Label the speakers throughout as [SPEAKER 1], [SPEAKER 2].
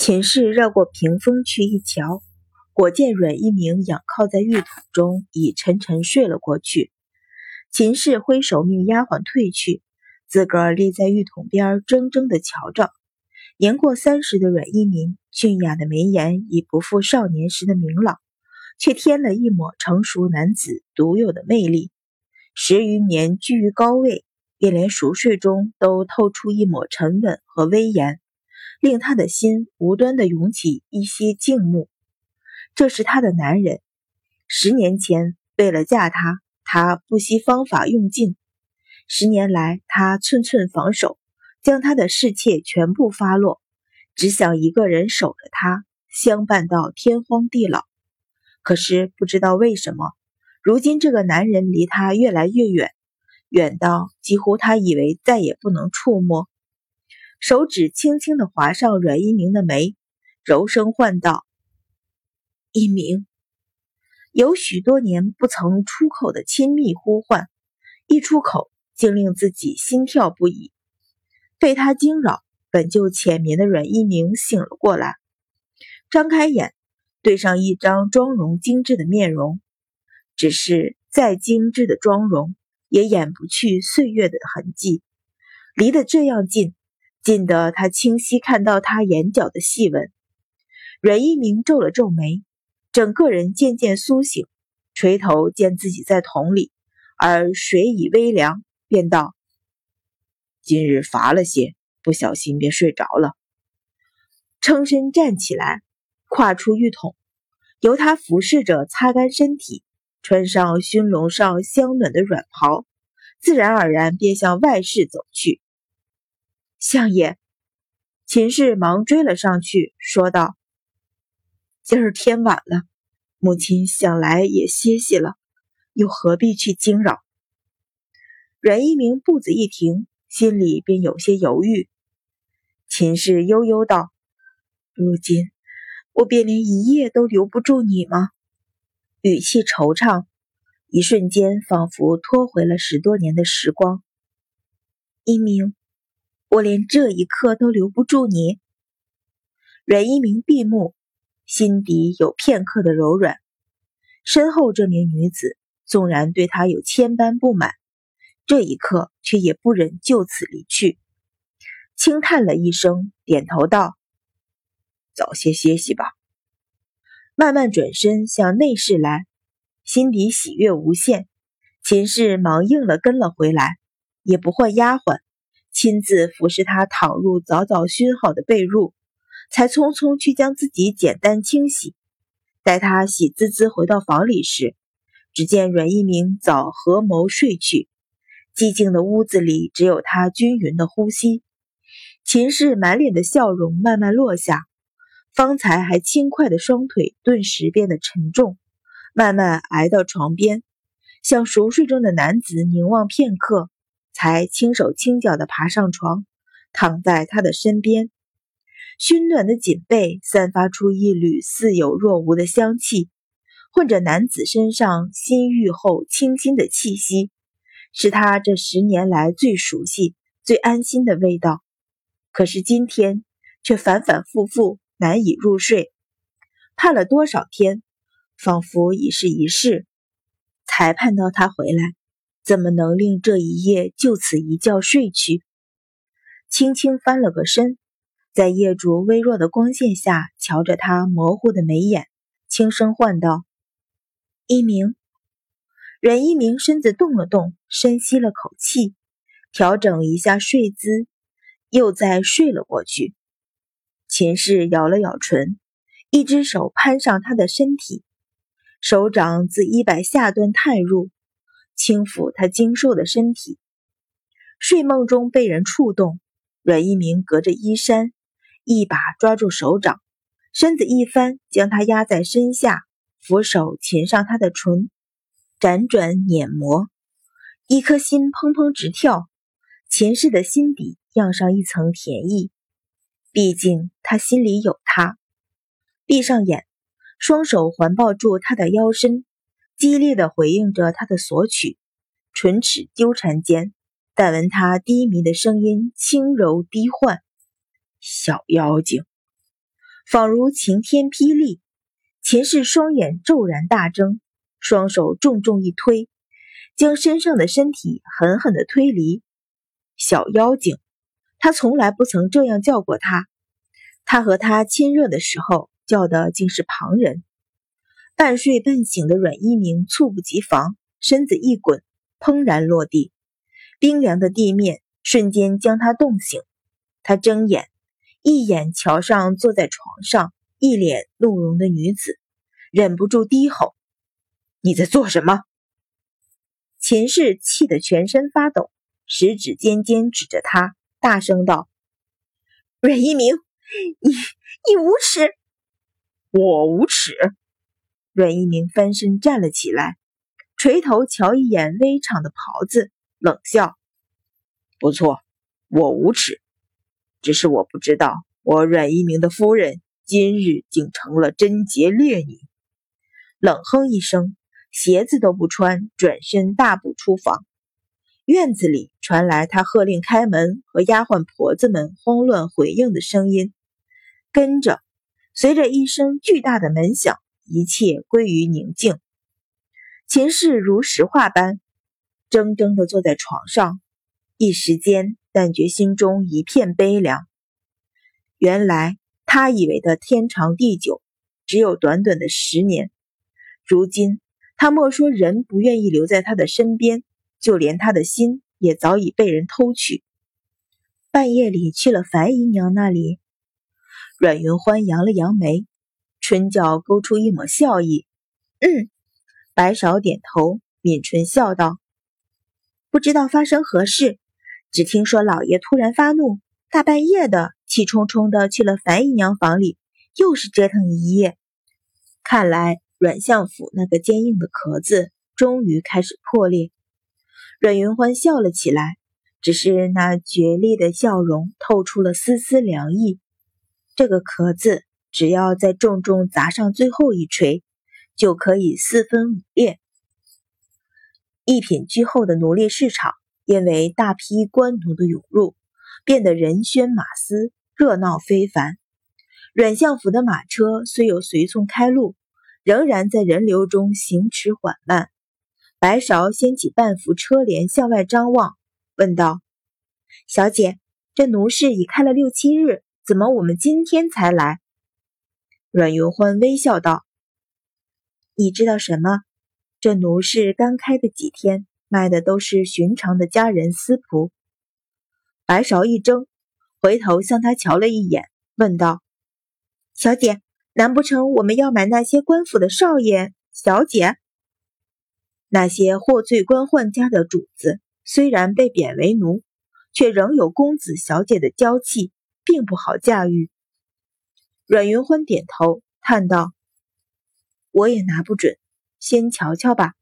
[SPEAKER 1] 秦氏绕过屏风去一瞧，果见阮一鸣仰靠在浴桶中，已沉沉睡了过去。秦氏挥手命丫鬟退去，自个儿立在浴桶边，怔怔地瞧着。年过三十的阮一鸣，俊雅的眉眼已不复少年时的明朗，却添了一抹成熟男子独有的魅力。十余年居于高位，便连熟睡中都透出一抹沉稳和威严。令他的心无端的涌起一些敬慕。这是他的男人。十年前，为了嫁他，他不惜方法用尽；十年来，他寸寸防守，将他的侍妾全部发落，只想一个人守着他，相伴到天荒地老。可是不知道为什么，如今这个男人离他越来越远，远到几乎他以为再也不能触摸。手指轻轻地划上阮一鸣的眉，柔声唤道：“一鸣。”有许多年不曾出口的亲密呼唤，一出口竟令自己心跳不已。被他惊扰，本就浅眠的阮一鸣醒了过来，张开眼，对上一张妆容精致的面容。只是再精致的妆容，也掩不去岁月的痕迹，离得这样近。近得他清晰看到他眼角的细纹。阮一鸣皱了皱眉，整个人渐渐苏醒，垂头见自己在桶里，而水已微凉，便道：“今日乏了些，不小心便睡着了。”撑身站起来，跨出浴桶，由他服侍着擦干身体，穿上熏笼上香暖的软袍，自然而然便向外室走去。相爷，秦氏忙追了上去，说道：“今儿天晚了，母亲想来也歇息了，又何必去惊扰？”阮一鸣步子一停，心里便有些犹豫。秦氏悠悠道：“如今我便连一夜都留不住你吗？”语气惆怅，一瞬间仿佛拖回了十多年的时光。一鸣。我连这一刻都留不住你。阮一鸣闭目，心底有片刻的柔软。身后这名女子纵然对他有千般不满，这一刻却也不忍就此离去。轻叹了一声，点头道：“早些歇息吧。”慢慢转身向内室来，心底喜悦无限。秦氏忙应了，跟了回来，也不唤丫鬟。亲自服侍他躺入早早熏好的被褥，才匆匆去将自己简单清洗。待他喜滋滋回到房里时，只见阮一鸣早合谋睡去。寂静的屋子里只有他均匀的呼吸。秦氏满脸的笑容慢慢落下，方才还轻快的双腿顿时变得沉重，慢慢挨到床边，向熟睡中的男子凝望片刻。才轻手轻脚地爬上床，躺在他的身边。熏暖的锦被散发出一缕似有若无的香气，混着男子身上新浴后清新的气息，是他这十年来最熟悉、最安心的味道。可是今天却反反复复难以入睡，盼了多少天，仿佛已是一世，才盼到他回来。怎么能令这一夜就此一觉睡去？轻轻翻了个身，在夜烛微弱的光线下，瞧着他模糊的眉眼，轻声唤道：“一鸣。”阮一鸣身子动了动，深吸了口气，调整一下睡姿，又再睡了过去。秦氏咬了咬唇，一只手攀上他的身体，手掌自衣摆下端探入。轻抚他精瘦的身体，睡梦中被人触动，阮一鸣隔着衣衫，一把抓住手掌，身子一翻，将他压在身下，扶手擒上他的唇，辗转碾磨，一颗心砰砰直跳。秦氏的心底漾上一层甜意，毕竟他心里有他。闭上眼，双手环抱住他的腰身。激烈的回应着他的索取，唇齿纠缠间，但闻他低迷的声音轻柔低唤：“小妖精。”仿如晴天霹雳。秦氏双眼骤然大睁，双手重重一推，将身上的身体狠狠地推离。小妖精，他从来不曾这样叫过他。他和他亲热的时候，叫的竟是旁人。半睡半醒的阮一鸣猝不及防，身子一滚，砰然落地。冰凉的地面瞬间将他冻醒。他睁眼，一眼瞧上坐在床上。一脸怒容的女子忍不住低吼：“你在做什么？”秦氏气得全身发抖，食指尖尖指着他，大声道：“阮一鸣，你你无耻！
[SPEAKER 2] 我无耻！”
[SPEAKER 1] 阮一鸣翻身站了起来，垂头瞧一眼微敞的袍子，冷笑：“
[SPEAKER 2] 不错，我无耻，只是我不知道，我阮一鸣的夫人。”今日竟成了贞洁烈女，
[SPEAKER 1] 冷哼一声，鞋子都不穿，转身大步出房。院子里传来他喝令开门和丫鬟婆子们慌乱回应的声音，跟着随着一声巨大的门响，一切归于宁静。秦氏如石化般怔怔地坐在床上，一时间但觉心中一片悲凉。原来。他以为的天长地久，只有短短的十年。如今，他莫说人不愿意留在他的身边，就连他的心也早已被人偷去。半夜里去了樊姨娘那里，阮云欢扬了扬眉，唇角勾出一抹笑意。嗯，白芍点头，抿唇笑道：“不知道发生何事，只听说老爷突然发怒，大半夜的。”气冲冲的去了樊姨娘房里，又是折腾一夜。看来阮相府那个坚硬的壳子终于开始破裂。阮云欢笑了起来，只是那绝丽的笑容透出了丝丝凉意。这个壳子只要再重重砸上最后一锤，就可以四分五裂。一品居后的奴隶市场，因为大批官奴的涌入，变得人喧马嘶。热闹非凡，阮相府的马车虽有随从开路，仍然在人流中行驰缓慢。白芍掀起半幅车帘向外张望，问道：“小姐，这奴市已开了六七日，怎么我们今天才来？”阮云欢微笑道：“你知道什么？这奴市刚开的几天，卖的都是寻常的家人私仆。”白芍一怔。回头向他瞧了一眼，问道：“小姐，难不成我们要买那些官府的少爷、小姐？那些获罪官宦家的主子，虽然被贬为奴，却仍有公子小姐的娇气，并不好驾驭。”阮云欢点头，叹道：“我也拿不准，先瞧瞧吧。”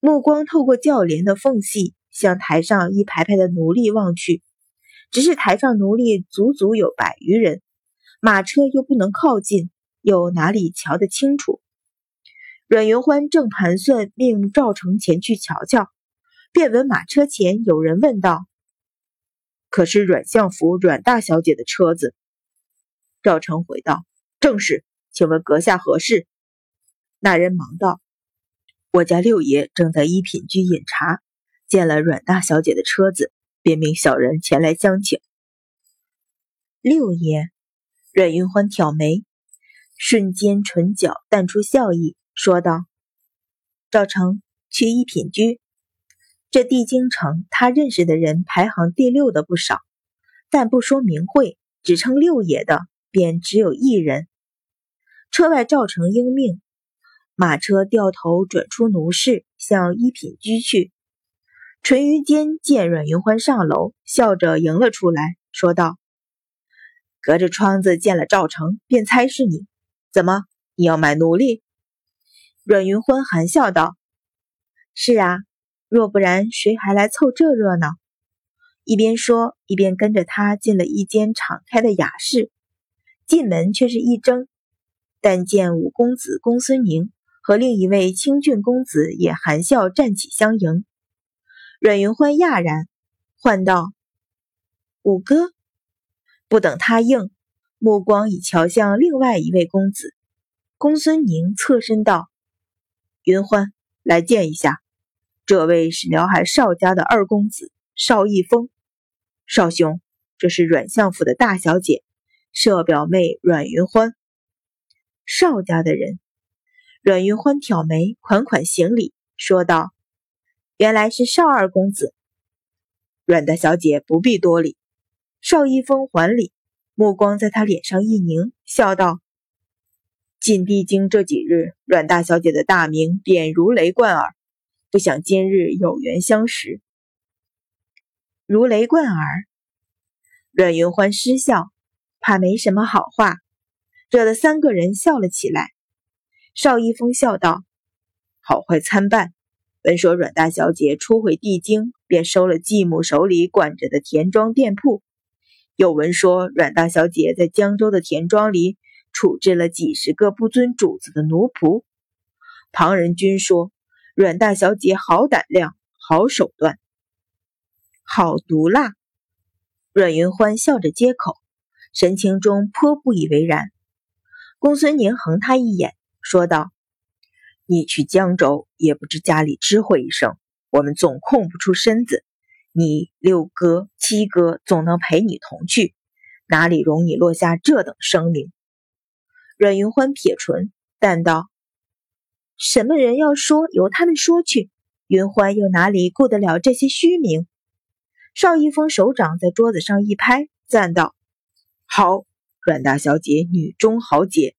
[SPEAKER 1] 目光透过轿帘的缝隙，向台上一排排的奴隶望去。只是台上奴隶足足有百余人，马车又不能靠近，又哪里瞧得清楚？阮云欢正盘算命赵成前去瞧瞧，便闻马车前有人问道：“
[SPEAKER 2] 可是阮相府阮大小姐的车子？”
[SPEAKER 1] 赵成回道：“
[SPEAKER 2] 正是，请问阁下何事？”
[SPEAKER 1] 那人忙道：“
[SPEAKER 2] 我家六爷正在一品居饮茶，见了阮大小姐的车子。”便命小人前来相请。
[SPEAKER 1] 六爷，阮云欢挑眉，瞬间唇角淡出笑意，说道：“赵成去一品居，这地京城他认识的人排行第六的不少，但不说名讳，只称六爷的便只有一人。”车外赵成应命，马车掉头转出奴市，向一品居去。淳于坚见阮云欢上楼，笑着迎了出来，说道：“隔着窗子见了赵成，便猜是你。怎么，你要买奴隶？”阮云欢含笑道：“是啊，若不然，谁还来凑这热闹？”一边说，一边跟着他进了一间敞开的雅室。进门却是一怔，但见五公子公孙宁和另一位清俊公子也含笑站起相迎。阮云欢讶然，唤道：“五哥！”不等他应，目光已瞧向另外一位公子。公孙宁侧身道：“
[SPEAKER 2] 云欢，来见一下，这位是辽海邵家的二公子邵逸峰。邵兄，这是阮相府的大小姐，舍表妹阮云欢。
[SPEAKER 1] 邵家的人。”阮云欢挑眉，款款行礼，说道：“原来是邵二公子。”
[SPEAKER 2] 阮大小姐不必多礼。
[SPEAKER 1] 邵一峰还礼，目光在他脸上一凝，笑道：“
[SPEAKER 2] 进帝京这几日，阮大小姐的大名便如雷贯耳，不想今日有缘相识。”
[SPEAKER 1] 如雷贯耳。阮云欢失笑，怕没什么好话，惹得三个人笑了起来。邵一峰笑道：“
[SPEAKER 2] 好坏参半。闻说阮大小姐初回帝京，便收了继母手里管着的田庄店铺；又闻说阮大小姐在江州的田庄里处置了几十个不尊主子的奴仆。旁人均说阮大小姐好胆量，好手段，
[SPEAKER 1] 好毒辣。”阮云欢笑着接口，神情中颇不以为然。公孙宁横他一眼。说道：“
[SPEAKER 2] 你去江州也不知家里知会一声，我们总空不出身子。你六哥、七哥总能陪你同去，哪里容你落下这等声名？”
[SPEAKER 1] 阮云欢撇唇，淡道：“什么人要说，由他们说去。云欢又哪里顾得了这些虚名？”邵一峰手掌在桌子上一拍，赞道：“
[SPEAKER 2] 好，阮大小姐女中豪杰。”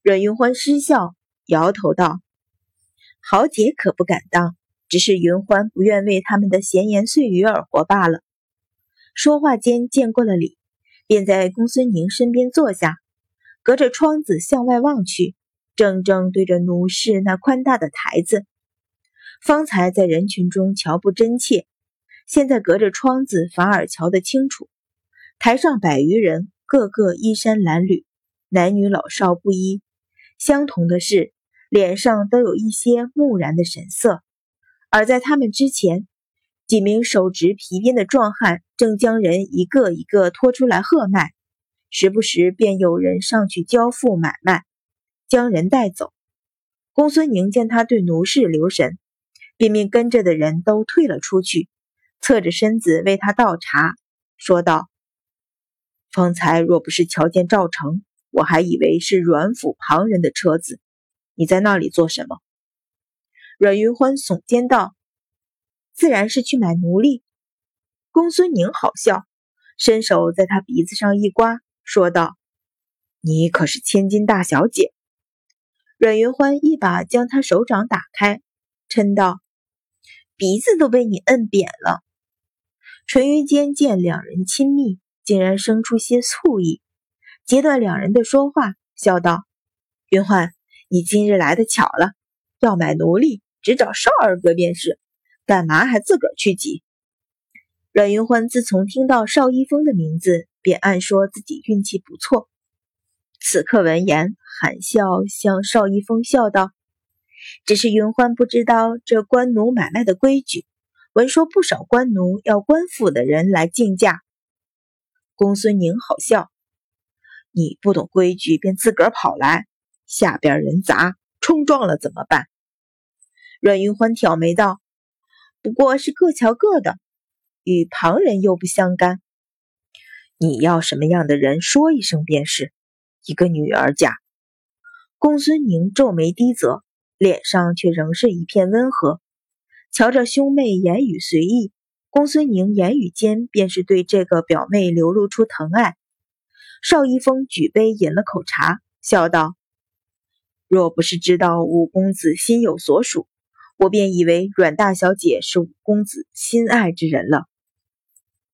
[SPEAKER 1] 阮云欢失笑，摇头道：“豪杰可不敢当，只是云欢不愿为他们的闲言碎语而活罢了。”说话间见过了礼，便在公孙宁身边坐下，隔着窗子向外望去，正正对着奴室那宽大的台子。方才在人群中瞧不真切，现在隔着窗子反而瞧得清楚。台上百余人，个个衣衫褴褛，男女老少不一。相同的是，脸上都有一些木然的神色，而在他们之前，几名手执皮鞭的壮汉正将人一个一个拖出来喝卖，时不时便有人上去交付买卖，将人带走。公孙宁见他对奴士留神，便命跟着的人都退了出去，侧着身子为他倒茶，说道：“
[SPEAKER 2] 方才若不是瞧见赵成。”我还以为是阮府旁人的车子，你在那里做什么？
[SPEAKER 1] 阮云欢耸肩道：“自然是去买奴隶。”公孙宁好笑，伸手在他鼻子上一刮，说道：“
[SPEAKER 2] 你可是千金大小姐。”
[SPEAKER 1] 阮云欢一把将他手掌打开，嗔道：“鼻子都被你摁扁了。”淳于坚见两人亲密，竟然生出些醋意。截断两人的说话，笑道：“云欢，你今日来的巧了，要买奴隶，只找邵二哥便是，干嘛还自个儿去挤？”阮云欢自从听到邵一峰的名字，便暗说自己运气不错。此刻闻言，含笑向邵一峰笑道：“只是云欢不知道这官奴买卖的规矩，闻说不少官奴要官府的人来竞价。”公孙宁好笑。你不懂规矩，便自个儿跑来，下边人杂，冲撞了怎么办？阮云欢挑眉道：“不过是各瞧各的，与旁人又不相干。
[SPEAKER 2] 你要什么样的人，说一声便是。一个女儿家。”
[SPEAKER 1] 公孙宁皱眉低责，脸上却仍是一片温和。瞧着兄妹言语随意，公孙宁言语间便是对这个表妹流露出疼爱。邵一峰举杯饮了口茶，笑道：“
[SPEAKER 2] 若不是知道五公子心有所属，我便以为阮大小姐是五公子心爱之人了。”